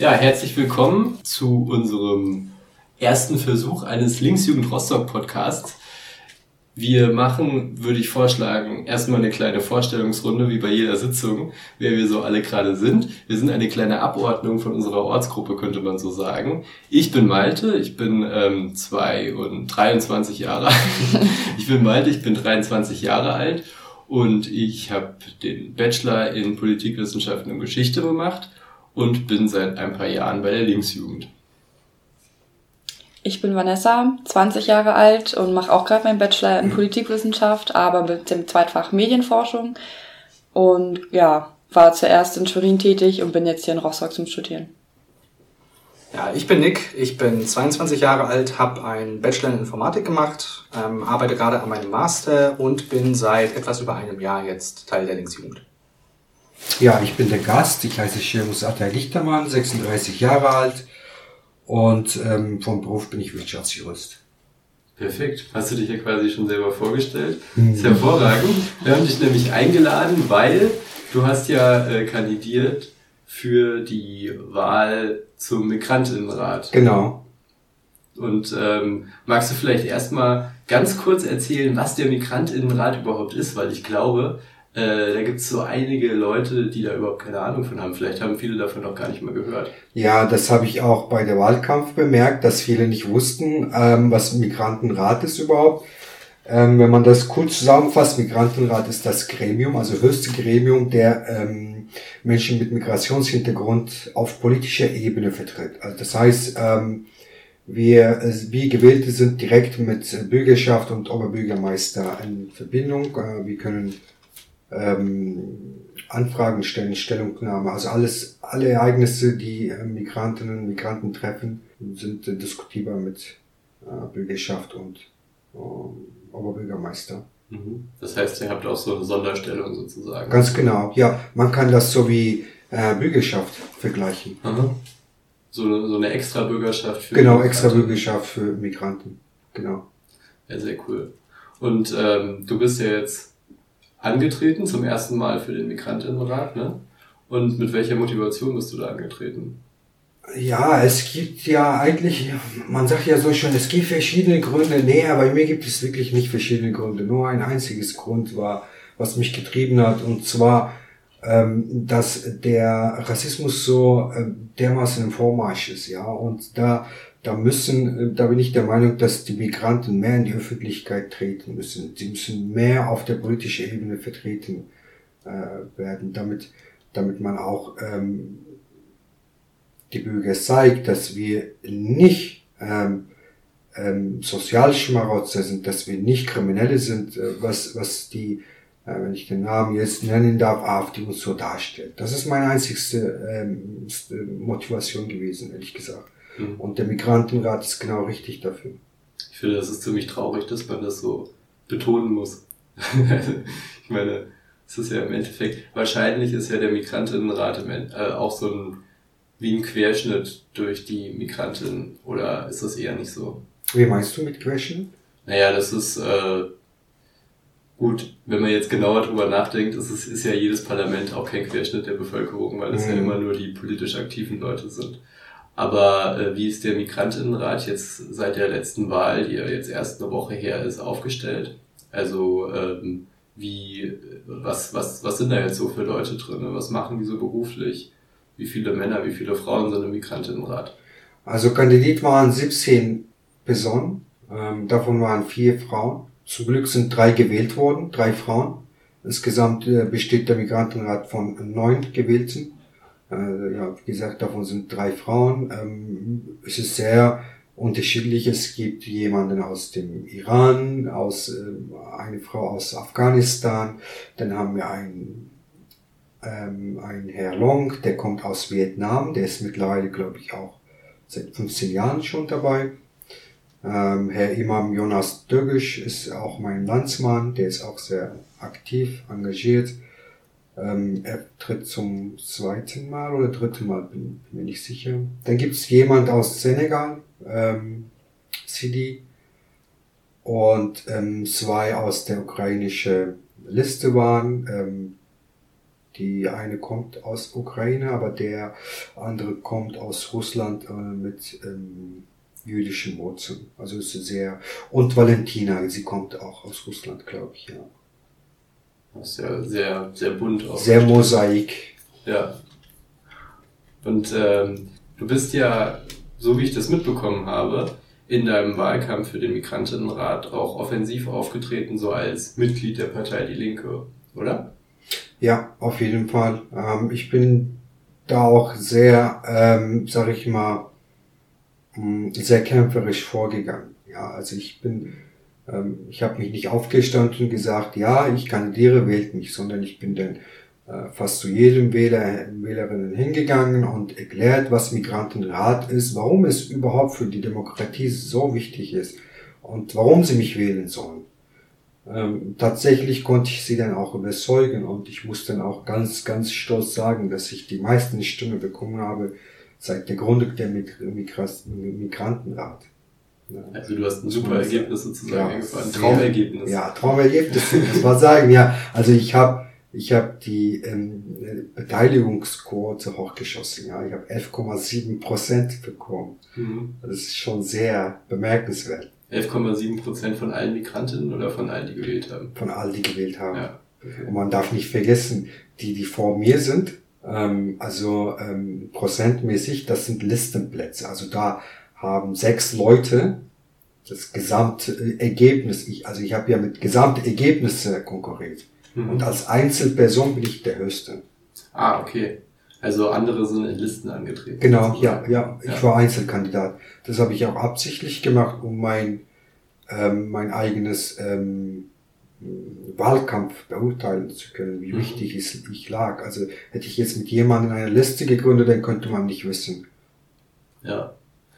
Ja, herzlich willkommen zu unserem ersten Versuch eines Linksjugend Rostock Podcasts. Wir machen, würde ich vorschlagen, erstmal eine kleine Vorstellungsrunde, wie bei jeder Sitzung, wer wir so alle gerade sind. Wir sind eine kleine Abordnung von unserer Ortsgruppe, könnte man so sagen. Ich bin Malte, ich bin ähm, zwei und 23 Jahre alt. ich bin Malte, ich bin 23 Jahre alt und ich habe den Bachelor in Politikwissenschaften und Geschichte gemacht und bin seit ein paar Jahren bei der Linksjugend. Ich bin Vanessa, 20 Jahre alt und mache auch gerade meinen Bachelor in Politikwissenschaft, aber mit dem Zweitfach Medienforschung. Und ja, war zuerst in Turin tätig und bin jetzt hier in Rostock zum Studieren. Ja, ich bin Nick, ich bin 22 Jahre alt, habe einen Bachelor in Informatik gemacht, ähm, arbeite gerade an meinem Master und bin seit etwas über einem Jahr jetzt Teil der Linksjugend. Ja, ich bin der Gast, ich heiße Schirmus Atay Lichtermann, 36 Jahre alt und ähm, vom Beruf bin ich Wirtschaftsjurist. Perfekt. Hast du dich ja quasi schon selber vorgestellt? Mhm. ist hervorragend. Wir haben dich nämlich eingeladen, weil du hast ja äh, kandidiert für die Wahl zum Migrantinnenrat. Genau. Und ähm, magst du vielleicht erstmal ganz kurz erzählen, was der Migrantinnenrat überhaupt ist? Weil ich glaube, äh, da gibt es so einige Leute, die da überhaupt keine Ahnung von haben. Vielleicht haben viele davon noch gar nicht mal gehört. Ja, das habe ich auch bei der Wahlkampf bemerkt, dass viele nicht wussten, ähm, was Migrantenrat ist überhaupt. Ähm, wenn man das kurz zusammenfasst, Migrantenrat ist das Gremium, also höchste Gremium, der ähm, Menschen mit Migrationshintergrund auf politischer Ebene vertritt. Also das heißt, ähm, wir, wie Gewählte sind direkt mit Bürgerschaft und Oberbürgermeister in Verbindung. Äh, wir können ähm, Anfragen stellen, Stellungnahme, also alles, alle Ereignisse, die äh, Migrantinnen und Migranten treffen, sind äh, diskutierbar mit äh, Bürgerschaft und äh, Oberbürgermeister. Mhm. Das heißt, ihr habt auch so eine Sonderstellung sozusagen. Ganz genau, ja. Man kann das so wie äh, Bürgerschaft vergleichen. Mhm. So, so eine extra Bürgerschaft für Genau, Migranten. extra Bürgerschaft für Migranten. Genau. Ja, sehr cool. Und ähm, du bist ja jetzt angetreten, zum ersten Mal für den Migrantinnenrat, ne? Und mit welcher Motivation bist du da angetreten? Ja, es gibt ja eigentlich, man sagt ja so schon, es gibt verschiedene Gründe. Nee, bei mir gibt es wirklich nicht verschiedene Gründe. Nur ein einziges Grund war, was mich getrieben hat. Und zwar, ähm, dass der Rassismus so äh, dermaßen im Vormarsch ist, ja. Und da da müssen, äh, da bin ich der Meinung, dass die Migranten mehr in die Öffentlichkeit treten müssen. Sie müssen mehr auf der politischen Ebene vertreten äh, werden, damit, damit man auch ähm, die Bürger zeigt, dass wir nicht ähm, ähm, Sozialschmarotzer sind, dass wir nicht Kriminelle sind, äh, was, was die, äh, wenn ich den Namen jetzt nennen darf, AfD uns so darstellt. Das ist meine einzigste ähm, Motivation gewesen, ehrlich gesagt. Mhm. Und der Migrantenrat ist genau richtig dafür. Ich finde, das ist ziemlich traurig, dass man das so betonen muss. ich meine, es ist ja im Endeffekt, wahrscheinlich ist ja der Migrantinnenrat äh, auch so ein, wie ein Querschnitt durch die Migranten, oder ist das eher nicht so? Wie meinst du mit Querschnitt? Naja, das ist, äh, gut, wenn man jetzt genauer drüber nachdenkt, ist, es, ist ja jedes Parlament auch kein Querschnitt der Bevölkerung, weil es mhm. ja immer nur die politisch aktiven Leute sind. Aber äh, wie ist der Migrantinnenrat jetzt seit der letzten Wahl, die ja jetzt erst eine Woche her ist, aufgestellt? Also ähm, wie, was, was, was sind da jetzt so für Leute drin? Was machen die so beruflich? Wie viele Männer, wie viele Frauen sind im Migrantinnenrat? Also kandidiert waren 17 Personen, ähm, davon waren vier Frauen. Zum Glück sind drei gewählt worden, drei Frauen. Insgesamt äh, besteht der Migrantenrat von neun Gewählten. Äh, ja, wie gesagt, davon sind drei Frauen. Ähm, es ist sehr unterschiedlich. Es gibt jemanden aus dem Iran, aus äh, eine Frau aus Afghanistan. Dann haben wir einen ähm, ein Herr Long, der kommt aus Vietnam. Der ist mittlerweile, glaube ich, auch seit 15 Jahren schon dabei. Ähm, Herr Imam Jonas Dögisch ist auch mein Landsmann. Der ist auch sehr aktiv, engagiert. Ähm, er tritt zum zweiten Mal oder dritten Mal, bin, bin mir nicht sicher. Dann gibt es jemand aus Senegal, ähm, Sidi, und ähm, zwei aus der ukrainischen Liste waren. Ähm, Die eine kommt aus Ukraine, aber der andere kommt aus Russland äh, mit ähm, jüdischen Wurzeln. Also ist sehr und Valentina, sie kommt auch aus Russland, glaube ich, ja. Das ist ja sehr, sehr bunt auch. Sehr mosaik. Ja. Und ähm, du bist ja, so wie ich das mitbekommen habe, in deinem Wahlkampf für den Migrantinnenrat auch offensiv aufgetreten, so als Mitglied der Partei Die Linke, oder? Ja, auf jeden Fall. Ähm, ich bin da auch sehr, ähm, sag ich mal, mm, sehr kämpferisch vorgegangen. Ja, also ich bin, ich habe mich nicht aufgestanden und gesagt, ja, ich kandidiere, wählt mich, sondern ich bin dann äh, fast zu jedem Wähler, Wählerinnen hingegangen und erklärt, was Migrantenrat ist, warum es überhaupt für die Demokratie so wichtig ist und warum sie mich wählen sollen. Ähm, tatsächlich konnte ich sie dann auch überzeugen und ich muss dann auch ganz, ganz stolz sagen, dass ich die meisten Stimmen bekommen habe seit der Gründung der Migrantenrat. Also du hast ein super Ergebnis sozusagen ja, eingefahren. Traumergebnis. Ja, Traumergebnis, das mal sagen. Ja, also ich habe ich habe die ähm, Beteiligungsquote hochgeschossen. Ja, ich habe 11,7 Prozent bekommen. Mhm. Das ist schon sehr bemerkenswert. 11,7 Prozent von allen Migrantinnen oder von allen, die gewählt haben? Von allen, die gewählt haben. Ja. Okay. Und man darf nicht vergessen, die, die vor mir sind, ähm, also ähm, prozentmäßig, das sind Listenplätze. Also da haben sechs Leute das Gesamtergebnis, ich, also ich habe ja mit Gesamtergebnisse konkurriert. Mhm. Und als Einzelperson bin ich der Höchste. Ah, okay. Also andere sind in Listen angetreten. Genau, ja, ja, ich ja. war Einzelkandidat. Das habe ich auch absichtlich gemacht, um mein, ähm, mein eigenes ähm, Wahlkampf beurteilen zu können, wie mhm. wichtig es ich lag. Also hätte ich jetzt mit jemandem eine Liste gegründet, dann könnte man nicht wissen, ja.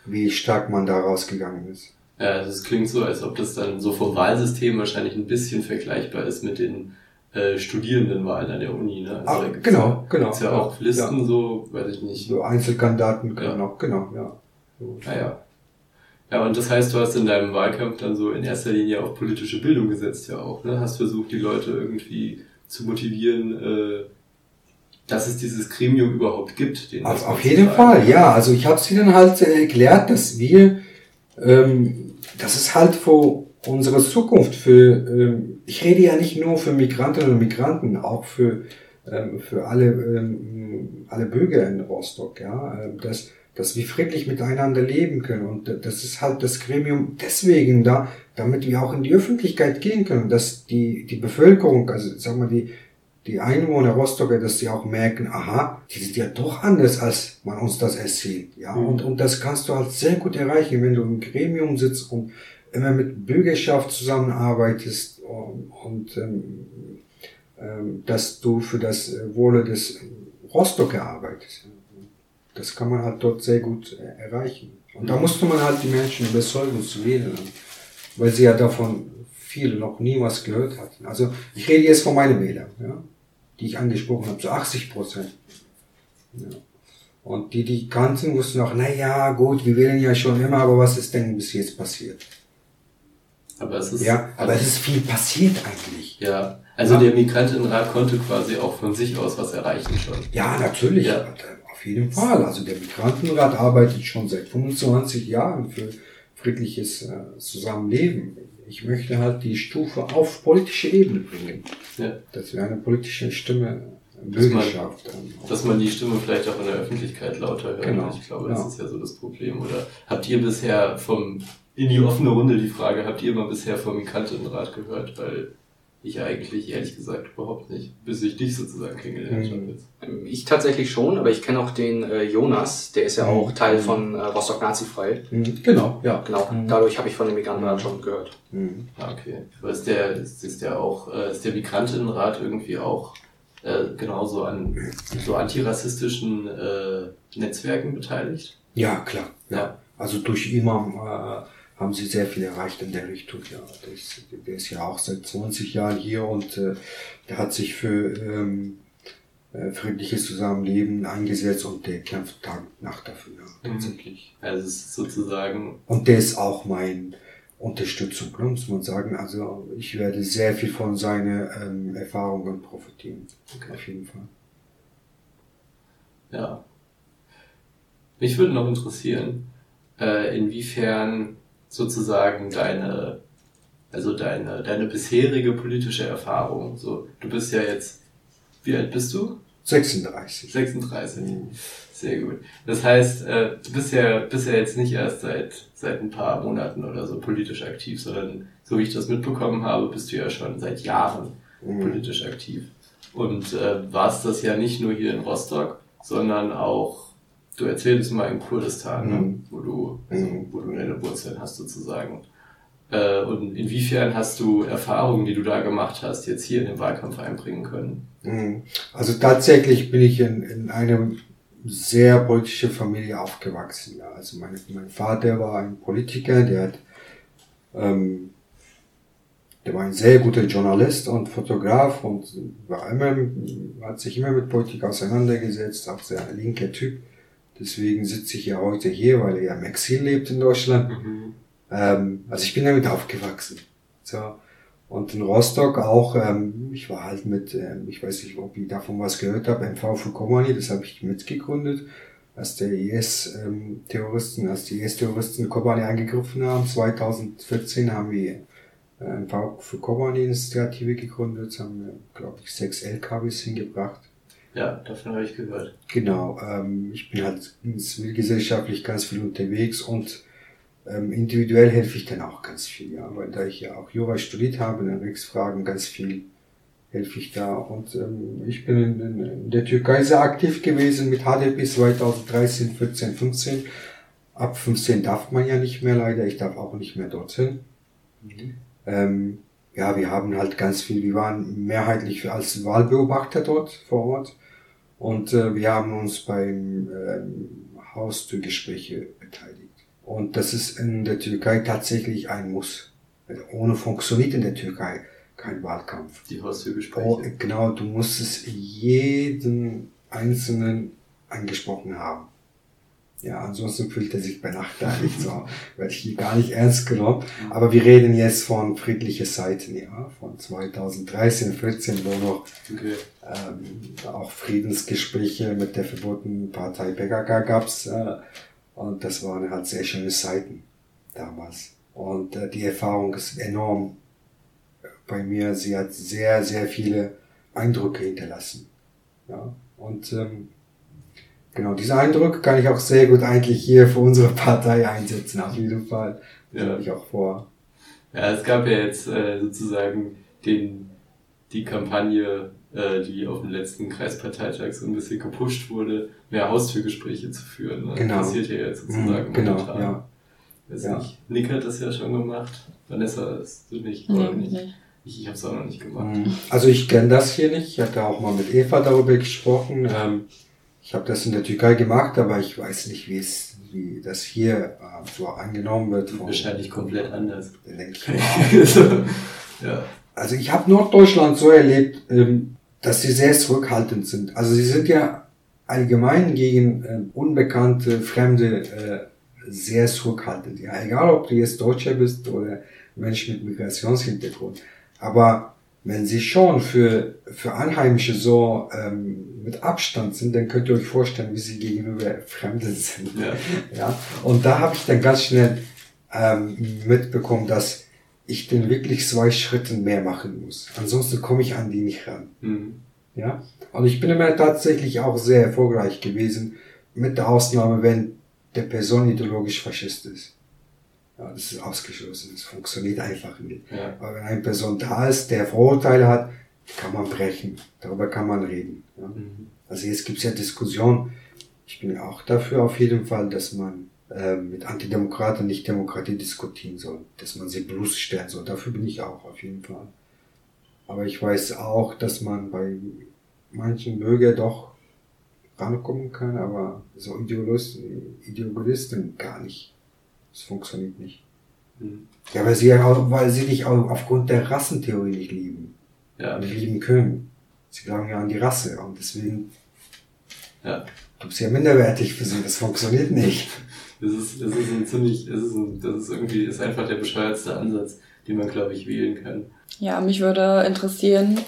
Wie stark man da rausgegangen ist. Ja, das klingt so, als ob das dann so vom Wahlsystem wahrscheinlich ein bisschen vergleichbar ist mit den äh, Studierendenwahlen an der Uni. Ne? Also ah, genau, ja, genau. Gibt's ja auch Listen, ja. so, weiß ich nicht. So Einzelkandidaten ja. auch, genau, ja. So. Ah, ja. Ja, und das heißt, du hast in deinem Wahlkampf dann so in erster Linie auf politische Bildung gesetzt ja auch, ne? Hast versucht, die Leute irgendwie zu motivieren, äh, dass es dieses Gremium überhaupt gibt. Den auf, auf jeden Fall, ja. Also ich habe sie dann halt erklärt, dass wir, ähm, das ist halt vor unsere Zukunft für, ähm, ich rede ja nicht nur für Migrantinnen und Migranten, auch für, ähm, für alle, ähm, alle Bürger in Rostock, ja, dass, dass wir friedlich miteinander leben können. Und das ist halt das Gremium deswegen da, damit wir auch in die Öffentlichkeit gehen können, dass die, die Bevölkerung, also sagen wir die, die Einwohner Rostocker, dass sie auch merken, aha, die sind ja doch anders, als man uns das erzählt. Ja, mhm. und, und das kannst du halt sehr gut erreichen, wenn du im Gremium sitzt und immer mit Bürgerschaft zusammenarbeitest und, und ähm, ähm, dass du für das Wohle des Rostocker arbeitest. Das kann man halt dort sehr gut äh, erreichen. Und da musste man halt die Menschen überzeugen zu wählen, weil sie ja davon viele noch nie was gehört hatten. Also ich rede jetzt von meinen Wählern, ja, die ich angesprochen habe, so 80 Prozent. Ja. Und die, die kannten, wussten auch, na ja, gut, wir wählen ja schon immer, aber was ist denn bis jetzt passiert? Aber es ist, ja, aber es ist viel passiert eigentlich. Ja, also ja. der Migrantenrat konnte quasi auch von sich aus was erreichen schon. Ja, natürlich. Ja. Auf jeden Fall. Also der Migrantenrat arbeitet schon seit 25 Jahren für friedliches äh, Zusammenleben. Ich möchte halt die Stufe auf politische Ebene bringen. Ja. Dass wir eine politische Stimme Bürgerschaft. Dass man, dass man die Stimme vielleicht auch in der Öffentlichkeit lauter hört. Genau. Ich glaube, das ja. ist ja so das Problem. Oder habt ihr bisher vom in die offene Runde die Frage, habt ihr mal bisher vom Migrantenrat gehört? Weil ich eigentlich ehrlich gesagt überhaupt nicht, bis ich dich sozusagen kennengelernt mhm. habe. Ich tatsächlich schon, aber ich kenne auch den äh, Jonas, der ist ja auch Teil von äh, Rostock Nazifrei. Mhm. Genau, ja. Genau. Mhm. Dadurch habe ich von dem Migrantenrat schon gehört. Mhm. Ah, okay. Aber ist der, ist, ist der auch, äh, ist der Migrantenrat irgendwie auch äh, genauso an so antirassistischen äh, Netzwerken beteiligt? Ja, klar. Ja. ja. Also durch Imam äh, haben sie sehr viel erreicht in der Richtung. Ja, der ist, der ist ja auch seit 20 Jahren hier und äh, der hat sich für ähm, äh, friedliches Zusammenleben eingesetzt und der kämpft Tag und Nacht dafür, ja, mhm. tatsächlich. Also es ist sozusagen. Und der ist auch mein Unterstützung, ne, muss man sagen. Also ich werde sehr viel von seinen ähm, Erfahrungen profitieren. Okay. Auf jeden Fall. Ja. Mich würde noch interessieren, äh, inwiefern sozusagen deine, also deine, deine bisherige politische Erfahrung, so, du bist ja jetzt, wie alt bist du? 36. 36. Sehr gut. Das heißt, äh, du bist ja, bist ja jetzt nicht erst seit, seit ein paar Monaten oder so politisch aktiv, sondern so wie ich das mitbekommen habe, bist du ja schon seit Jahren Mhm. politisch aktiv. Und äh, warst das ja nicht nur hier in Rostock, sondern auch, du erzählst mal in Kurdistan, ne? Mhm. wo du, also, Mhm. wo du deine Wurzeln hast sozusagen. Äh, und inwiefern hast du Erfahrungen, die du da gemacht hast, jetzt hier in den Wahlkampf einbringen können? Mhm. Also tatsächlich bin ich in, in einer sehr politischen Familie aufgewachsen. Ja. Also mein, mein Vater war ein Politiker, der hat, ähm, der war ein sehr guter Journalist und Fotograf und war immer, hat sich immer mit Politik auseinandergesetzt, auch sehr linker Typ. Deswegen sitze ich ja heute hier, weil er ja im Exil lebt in Deutschland. Ähm, also ich bin damit aufgewachsen. So. Und in Rostock auch, ähm, ich war halt mit, ähm, ich weiß nicht, ob ich davon was gehört habe, MV für Komani, das habe ich mitgegründet, als der IS-Terroristen, als die IS-Terroristen Kobani angegriffen haben. 2014 haben wir äh, MV für Kobani-Initiative gegründet, haben wir, glaube ich, sechs LKWs hingebracht. Ja, davon habe ich gehört. Genau, ähm, ich bin halt zivilgesellschaftlich ganz viel unterwegs und ähm, individuell helfe ich dann auch ganz viel, ja, weil da ich ja auch Jura studiert habe, in Rechtsfragen ganz viel helfe ich da und ähm, ich bin in, in, der Türkei sehr aktiv gewesen mit HDP 2013, 14, 15. Ab 15 darf man ja nicht mehr leider, ich darf auch nicht mehr dorthin. Ähm, ja, wir haben halt ganz viel, wir waren mehrheitlich als Wahlbeobachter dort vor Ort und äh, wir haben uns beim ähm, Haustürgespräche beteiligt. Und das ist in der Türkei tatsächlich ein Muss. Also ohne funktioniert in der Türkei kein Wahlkampf. Die Haustürgespräche. Oh, genau, du musst es jeden Einzelnen angesprochen haben. Ja, ansonsten fühlt er sich benachteiligt, so, werde ich hier gar nicht ernst genommen. Aber wir reden jetzt von friedlicher Seiten, ja, von 2013, 14, wo noch Okay. ähm, auch Friedensgespräche mit der verbotenen Partei PKK gab's äh, und das waren halt sehr schöne Zeiten damals. Und äh, die Erfahrung ist enorm bei mir. Sie hat sehr, sehr viele Eindrücke hinterlassen. Ja, und ähm, genau diese Eindrücke kann ich auch sehr gut eigentlich hier für unsere Partei einsetzen, auf jeden Fall. Das Ja. habe ich auch vor. Ja, es gab ja jetzt äh, sozusagen den, die Kampagne, äh, die auf dem letzten Kreisparteitag so ein bisschen gepusht wurde, mehr Haustürgespräche zu führen. Ne? Genau. Passiert ja jetzt sozusagen Mhm, genau, momentan. ja. Weiß Ja. nicht. Nick hat das ja schon gemacht. Vanessa, hast du nicht? Nee, nicht? nicht. Ich, ich habe es auch noch nicht gemacht. Mhm. Also ich kenne das hier nicht. Ich hatte auch mal mit Eva darüber gesprochen. Ähm, ich habe das in der Türkei gemacht, aber ich weiß nicht, wie es, wie das hier äh, so angenommen wird. von- Wahrscheinlich komplett anders. Ich mal. so, ja. Also ich habe Norddeutschland so erlebt, ähm, dass sie sehr zurückhaltend sind. Also sie sind ja allgemein gegen ähm, unbekannte, fremde äh, sehr zurückhaltend. Ja, egal ob du jetzt Deutscher bist oder Mensch mit Migrationshintergrund. Aber wenn sie schon für, für Einheimische so ähm, mit Abstand sind, dann könnt ihr euch vorstellen, wie sie gegenüber Fremden sind. Ja. Ja, und da habe ich dann ganz schnell ähm, mitbekommen, dass ich dann wirklich zwei Schritte mehr machen muss. Ansonsten komme ich an die nicht ran. Mhm. Ja, und ich bin immer tatsächlich auch sehr erfolgreich gewesen, mit der Ausnahme, wenn der Person ideologisch Faschist ist. Ja, das ist ausgeschlossen. Das funktioniert einfach nicht. Ja. Aber wenn eine Person da ist, der Vorurteile hat, kann man brechen. Darüber kann man reden. Ja. Mhm. Also jetzt gibt's ja Diskussionen. Ich bin auch dafür auf jeden Fall, dass man ähm, mit Antidemokraten nicht Demokratie diskutieren soll, dass man sie bloßstellen soll. Dafür bin ich auch auf jeden Fall. Aber ich weiß auch, dass man bei manchen Bürgern doch rankommen kann, aber so Ideolisten, Ideologisten gar nicht. Das funktioniert nicht. Mhm. Ja, weil sie, auch- weil sie dich auch aufgrund der Rassentheorie nicht lieben. Ja. Nicht lieben können. Sie glauben ja an die Rasse und deswegen Ja. Du bist ja minderwertig für sie, das funktioniert nicht. Das ist, das ist ein ziemlich, das ist, ein, das ist irgendwie, ist einfach der bescheuertste Ansatz, den man, glaube ich, wählen kann. Ja, mich würde interessieren,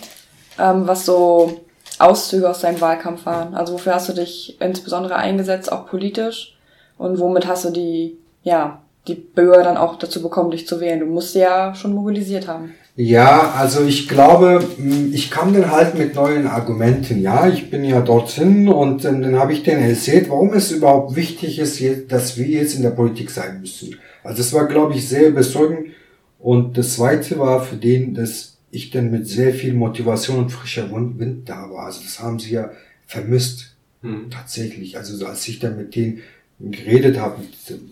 ähm, was so Auszüge aus deinem Wahlkampf waren? Also wofür hast du dich insbesondere eingesetzt, auch politisch? Und womit hast du die, ja, die Bürger dann auch dazu bekommen, dich zu wählen? Du musst sie ja schon mobilisiert haben. Ja, also ich glaube, ich kam dann halt mit neuen Argumenten. Ja, ich bin ja dorthin und dann, dann habe ich denen erzählt, warum es überhaupt wichtig ist, dass wir jetzt in der Politik sein müssen. Also das war, glaube ich, sehr überzeugend. Und das Zweite war für den, dass ich dann mit sehr viel Motivation und frischer Wind da war. Also das haben sie ja vermisst. Mhm. Tatsächlich. Also als ich dann mit denen geredet habe,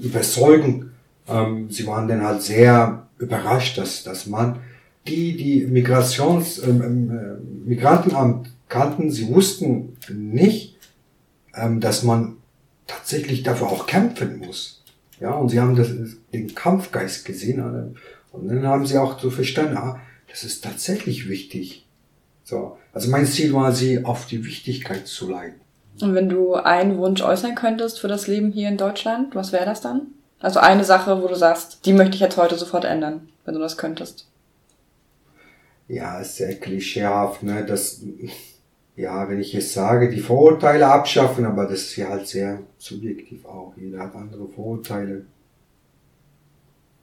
überzeugen, ähm, sie waren dann halt sehr überrascht, dass, dass man die, die Migrations, ähm, ähm, äh, Migrantenamt kannten, sie wussten nicht, ähm, dass man tatsächlich dafür auch kämpfen muss. Ja, und sie haben das, den Kampfgeist gesehen. Und dann haben sie auch so verstanden, ah, das ist tatsächlich wichtig. So. Also mein Ziel war, sie auf die Wichtigkeit zu leiten. Und wenn du einen Wunsch äußern könntest für das Leben hier in Deutschland, was wäre das dann? Also eine Sache, wo du sagst, die möchte ich jetzt heute sofort ändern, wenn du das könntest. Ja, ist sehr klischeehaft, ne, das, ja, wenn ich jetzt sage, die Vorurteile abschaffen, aber das ist ja halt sehr subjektiv auch. Jeder hat andere Vorurteile.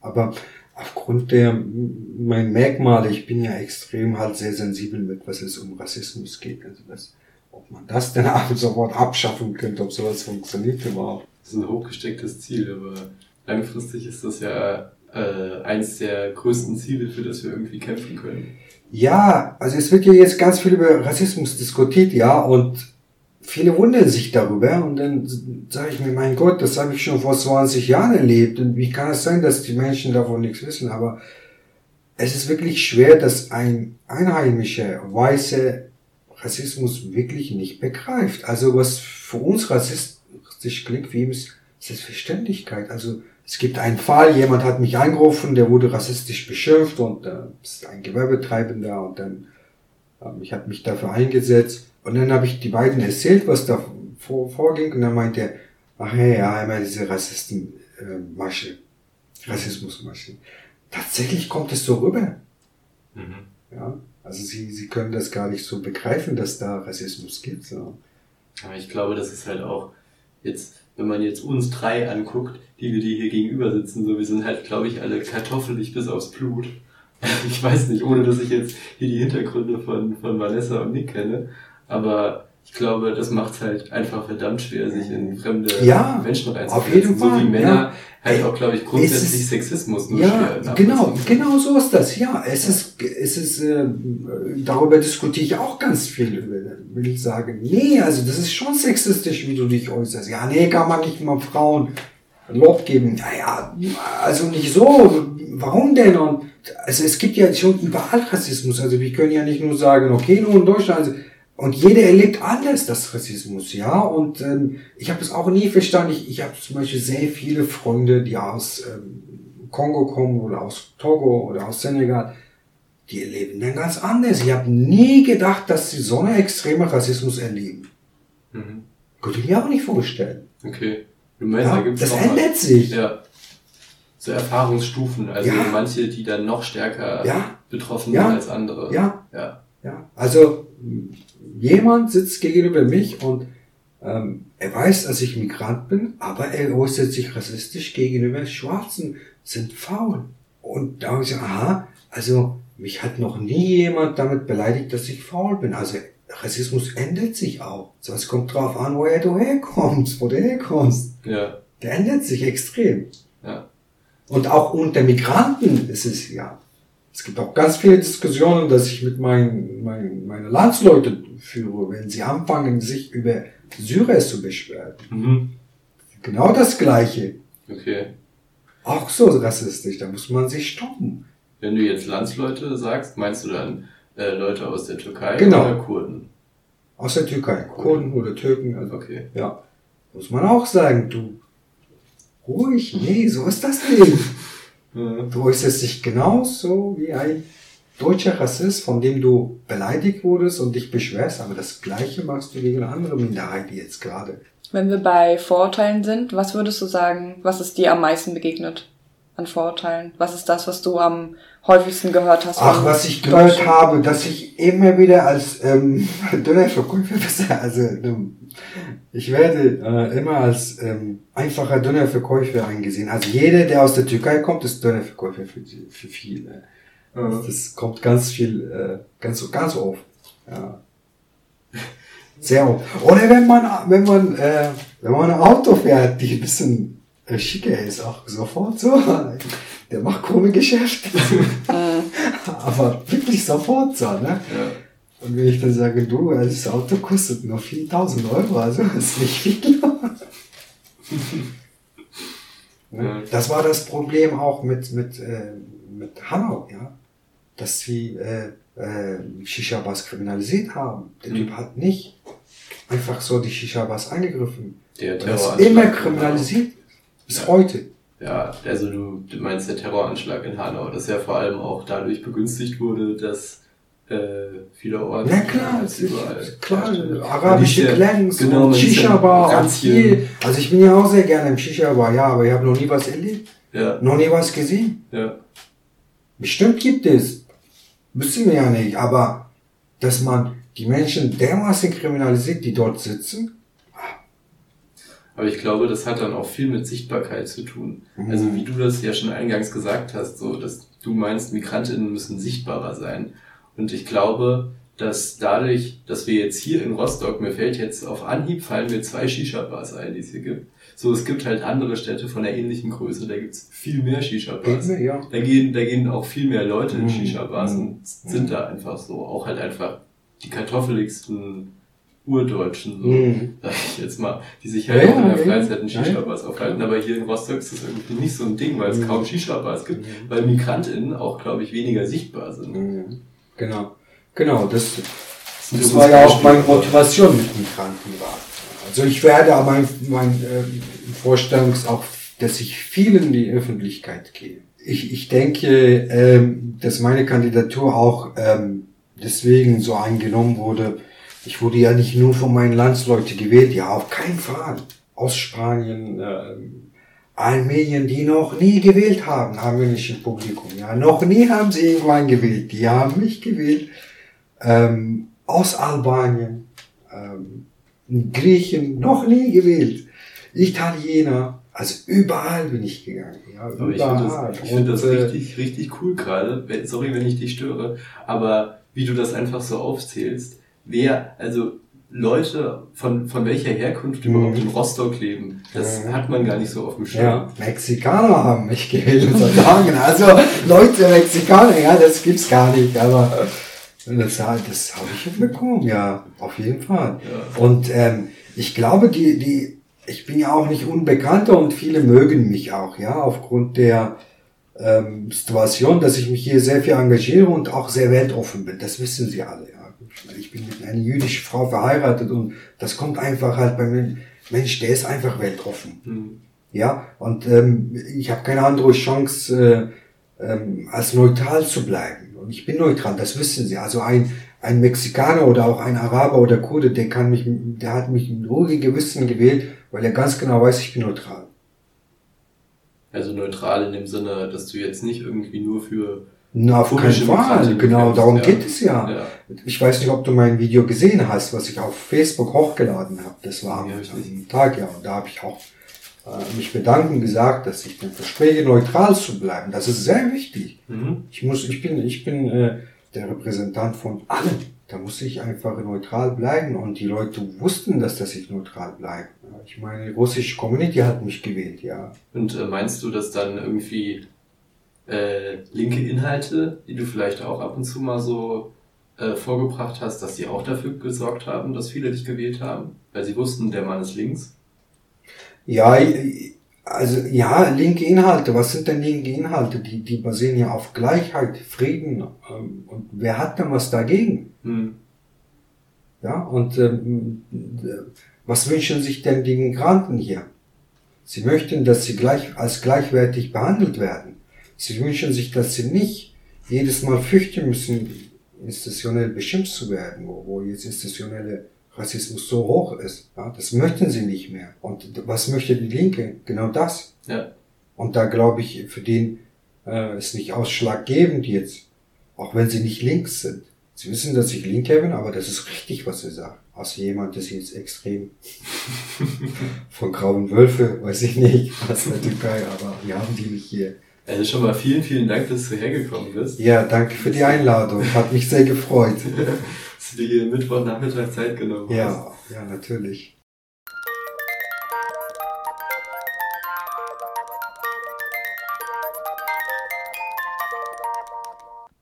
Aber aufgrund der mein Merkmale, ich bin ja extrem halt sehr sensibel mit, was es um Rassismus geht. Also das, ob man das denn sofort abschaffen könnte, ob sowas funktioniert überhaupt. Das ist ein hochgestecktes Ziel, aber langfristig ist das ja äh, eins der größten Ziele, für das wir irgendwie kämpfen können. Ja, also es wird ja jetzt ganz viel über Rassismus diskutiert, ja, und viele wundern sich darüber und dann sage ich mir, mein Gott, das habe ich schon vor 20 Jahren erlebt und wie kann es sein, dass die Menschen davon nichts wissen, aber es ist wirklich schwer, dass ein einheimischer weißer Rassismus wirklich nicht begreift. Also was für uns rassistisch klingt, wie ihm ist Selbstverständlichkeit. Also es gibt einen Fall, jemand hat mich angerufen, der wurde rassistisch beschimpft und äh, ist ein Gewerbetreibender und dann ähm, ich habe mich dafür eingesetzt und dann habe ich die beiden erzählt, was da vor, vorging und dann meinte er, ach ja, ja, einmal diese Rassisten äh, Masche, Rassismusmasche. Tatsächlich kommt es so rüber. Mhm. Ja, also sie, sie können das gar nicht so begreifen, dass da Rassismus gibt. So. Aber ich glaube, das ist halt auch jetzt, wenn man jetzt uns drei anguckt, die wir die hier gegenüber sitzen, so wir sind halt, glaube ich, alle kartoffelig bis aufs Blut. Ich weiß nicht, ohne dass ich jetzt hier die Hintergründe von, von Vanessa und Nick kenne, aber ich glaube, das macht es halt einfach verdammt schwer, sich in fremde ja, Menschen reinzusetzen. So wie Männer ja. Halt auch, glaube ich, grundsätzlich ist, Sexismus nur ja, schwer. Genau, genau so ist das. Ja, es ist, es ist, äh, darüber diskutiere ich auch ganz viel, will ich sagen. Nee, also das ist schon sexistisch, wie du dich äußerst. Ja, nee, kann man nicht mal Frauen Lob geben. Naja, also nicht so. Warum denn? Und also es gibt ja schon überall Rassismus. Also wir können ja nicht nur sagen, okay, nur in Deutschland. Also, und jeder erlebt alles, das Rassismus, ja. Und ähm, ich habe es auch nie verstanden. Ich, ich habe zum Beispiel sehr viele Freunde, die aus ähm, Kongo kommen oder aus Togo oder aus Senegal. Die erleben dann ganz anders. Ich habe nie gedacht, dass sie so einen extremen Rassismus erleben. Mhm. Könnte ich mir auch nicht vorstellen. Okay. Du meinst, ja, da gibt's das ändert sich. Ja. So Erfahrungsstufen. Also ja. manche, die dann noch stärker ja. betroffen sind als andere. Ja. ja. Ja. Also jemand sitzt gegenüber mich und ähm, er weiß, dass ich Migrant bin, aber er äußert sich rassistisch gegenüber Schwarzen, sind faul. Und da habe ich gesagt, aha, also mich hat noch nie jemand damit beleidigt, dass ich faul bin. Also Rassismus ändert sich auch. So, es kommt drauf an, woher du herkommst, wo du herkommst. Ja. Der ändert sich extrem. Ja. Und auch unter Migranten ist es ja. Es gibt auch ganz viele Diskussionen, dass ich mit meinen, meinen meine Landsleute führe, wenn sie anfangen, sich über Syrer zu beschweren. Mhm. Genau das Gleiche. Okay. Auch so rassistisch, da muss man sich stoppen. Wenn du jetzt Landsleute sagst, meinst du dann äh, Leute aus der Türkei genau. oder Kurden? Aus der Türkei, Kurden, Kurden oder Türken. Also, okay. Ja. Muss man auch sagen, du ruhig, nee, so ist das Leben. Du äußerst dich genauso wie ein deutscher Rassist, von dem du beleidigt wurdest und dich beschwerst, aber das Gleiche machst du gegen eine andere Minderheit jetzt gerade. Wenn wir bei Vorurteilen sind, was würdest du sagen, was ist dir am meisten begegnet? An Vorurteilen? Was ist das, was du am häufigsten gehört hast? Ach, was ich gehört habe, dass ich immer wieder als ähm, Dönerverkäufer, also ähm, ich werde äh, immer als ähm, einfacher Dönerverkäufer angesehen. Also jeder, der aus der Türkei kommt, ist Dönerverkäufer für, für viele. Mhm. Das kommt ganz viel, äh, ganz, ganz oft. Ja. Sehr oft. Oder wenn man, wenn man, äh, wenn man ein Auto fährt, die ein bisschen äh, schicker ist, auch sofort so. Der macht krumme Geschäfte. Aber wirklich sofort so, ne? Ja. Und wenn ich dann sage, du, das Auto kostet nur 4000 Euro, also das ist nicht viel. ja. Das war das Problem auch mit, mit, äh, mit Hanau, ja. Dass sie äh, äh, Shisha-Bars kriminalisiert haben. Der mhm. Typ hat nicht einfach so die Shisha-Bars angegriffen. Der Terror ist immer kriminalisiert. Bis ja. heute. Ja, also du, du meinst der Terroranschlag in Hanau, dass ja vor allem auch dadurch begünstigt wurde, dass äh, vielerorts. Ja klar, es ist, klar, arabische Clans genau, und Shisha-Bar und viel. Also ich bin ja auch sehr gerne im Shisha-Bar, ja, aber ich habe noch nie was erlebt. Ja. Noch nie was gesehen. Ja. Bestimmt gibt es. Wissen wir ja nicht, aber dass man die Menschen dermaßen kriminalisiert, die dort sitzen, aber ich glaube, das hat dann auch viel mit Sichtbarkeit zu tun. Mhm. Also wie du das ja schon eingangs gesagt hast, so dass du meinst, Migrantinnen müssen sichtbarer sein. Und ich glaube, dass dadurch, dass wir jetzt hier in Rostock, mir fällt jetzt auf Anhieb, fallen mir zwei Shisha-Bars ein, die es hier gibt. So, es gibt halt andere Städte von der ähnlichen Größe, da gibt's viel mehr Shisha-Bars. Ja. Da gehen, da gehen auch viel mehr Leute in mhm. Shisha-Bars mhm. und sind da einfach so, auch halt einfach die kartoffeligsten Urdeutschen, so, mhm. sag ich jetzt mal, die sich halt ja, in der Freizeit in Shisha-Bars aufhalten. Aber hier in Rostock ist das irgendwie nicht so ein Ding, weil es mhm. kaum Shisha-Bars gibt, mhm. weil MigrantInnen auch, glaube ich, weniger sichtbar sind. Mhm. Genau. Genau, das, das, das war ja auch meine Motivation mit Migranten war. Also ich werde aber mein, mein äh, Vorstellungs auch, dass ich viel in die Öffentlichkeit gehe. Ich, ich denke, ähm, dass meine Kandidatur auch ähm, deswegen so eingenommen wurde, ich wurde ja nicht nur von meinen Landsleuten gewählt, ja, auf keinen Fall. Aus Spanien, äh, allen Medien, die noch nie gewählt haben, haben wir nicht im Publikum. Ja, noch nie haben sie irgendwann gewählt. Die haben mich gewählt. Ähm, aus Albanien, ähm, Griechen, noch nie gewählt. Italiener, also überall bin ich gegangen. Ja, aber überall. Ich finde das, find das äh, richtig, richtig cool gerade. Sorry, wenn ich dich störe, aber wie du das einfach so aufzählst wer, also Leute von, von welcher Herkunft mhm. überhaupt in Rostock leben, das mhm. hat man gar nicht so auf dem Schirm. Ja, Mexikaner haben mich gewählt und sagen, also Leute, Mexikaner, ja, das gibt's gar nicht, aber das, das habe ich bekommen, ja, auf jeden Fall. Ja. Und ähm, ich glaube, die, die, ich bin ja auch nicht Unbekannter und viele mögen mich auch, ja, aufgrund der ähm, Situation, dass ich mich hier sehr viel engagiere und auch sehr weltoffen bin. Das wissen sie alle, ich bin mit einer jüdischen Frau verheiratet und das kommt einfach halt bei mir, Mensch, der ist einfach weltoffen. Mhm. Ja, und ähm, ich habe keine andere Chance, äh, ähm, als neutral zu bleiben. Und ich bin neutral, das wissen Sie. Also ein, ein Mexikaner oder auch ein Araber oder Kurde, der kann mich, der hat mich in ruhigem Gewissen gewählt, weil er ganz genau weiß, ich bin neutral. Also neutral in dem Sinne, dass du jetzt nicht irgendwie nur für na, auf keinen Fall. Genau, darum ja. geht es ja. ja. Ich weiß nicht, ob du mein Video gesehen hast, was ich auf Facebook hochgeladen habe. Das war ja, am Tag, ja. Und da habe ich auch äh, mich bedanken gesagt, dass ich dann verspreche, neutral zu bleiben. Das ist sehr wichtig. Mhm. Ich muss, ich bin, ich bin äh, der Repräsentant von allen. Da muss ich einfach neutral bleiben und die Leute wussten, dass das ich neutral bleibe. Ich meine, die russische Community hat mich gewählt, ja. Und äh, meinst du, dass dann irgendwie äh, linke Inhalte, die du vielleicht auch ab und zu mal so äh, vorgebracht hast, dass die auch dafür gesorgt haben, dass viele dich gewählt haben, weil sie wussten, der Mann ist links? Ja, also ja, linke Inhalte. Was sind denn linke Inhalte? Die, die basieren ja auf Gleichheit, Frieden. Ähm, und wer hat denn was dagegen? Hm. Ja, und ähm, was wünschen sich denn die Migranten hier? Sie möchten, dass sie gleich als gleichwertig behandelt werden. Sie wünschen sich, dass sie nicht jedes Mal fürchten müssen, institutionell beschimpft zu werden, wo, jetzt institutionelle Rassismus so hoch ist. Ja, das möchten sie nicht mehr. Und was möchte die Linke? Genau das. Ja. Und da glaube ich, für den äh, ist nicht ausschlaggebend jetzt, auch wenn sie nicht links sind. Sie wissen, dass ich Linker bin, aber das ist richtig, was sie sagen. Als jemand, das jetzt extrem von grauen Wölfe, weiß ich nicht, was in der Türkei, aber wir haben die nicht hier. Also schon mal vielen, vielen Dank, dass du hergekommen bist. Ja, danke für die Einladung. Hat mich sehr gefreut. dass du dir hier Mittwochnachmittag Zeit genommen hast. Ja, ja, natürlich.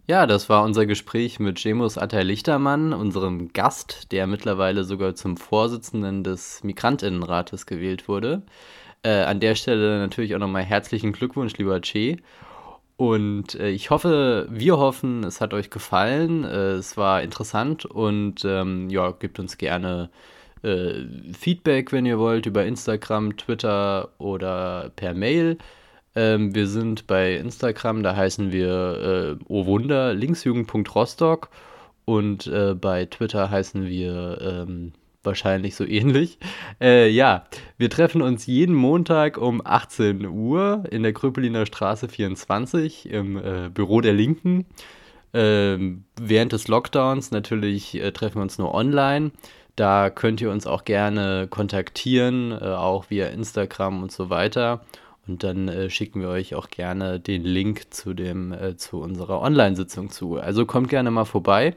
Ja, das war unser Gespräch mit Jemus Atay Lichtermann, unserem Gast, der mittlerweile sogar zum Vorsitzenden des Migrantinnenrates gewählt wurde. Äh, an der Stelle natürlich auch nochmal herzlichen Glückwunsch, lieber Che. Und äh, ich hoffe, wir hoffen, es hat euch gefallen. Äh, es war interessant und ähm, ja, gebt uns gerne äh, Feedback, wenn ihr wollt, über Instagram, Twitter oder per Mail. Ähm, wir sind bei Instagram, da heißen wir äh, Oh Wunder, linksjugend.rostock und äh, bei Twitter heißen wir ähm, wahrscheinlich so ähnlich. Äh, ja, wir treffen uns jeden Montag um 18 Uhr in der Kröpeliner Straße 24 im äh, Büro der Linken. Ähm, während des Lockdowns natürlich äh, treffen wir uns nur online. Da könnt ihr uns auch gerne kontaktieren, äh, auch via Instagram und so weiter. Und dann äh, schicken wir euch auch gerne den Link zu, dem, äh, zu unserer Online-Sitzung zu. Also kommt gerne mal vorbei,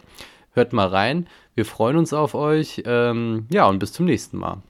hört mal rein. Wir freuen uns auf euch. Ähm, ja, und bis zum nächsten Mal.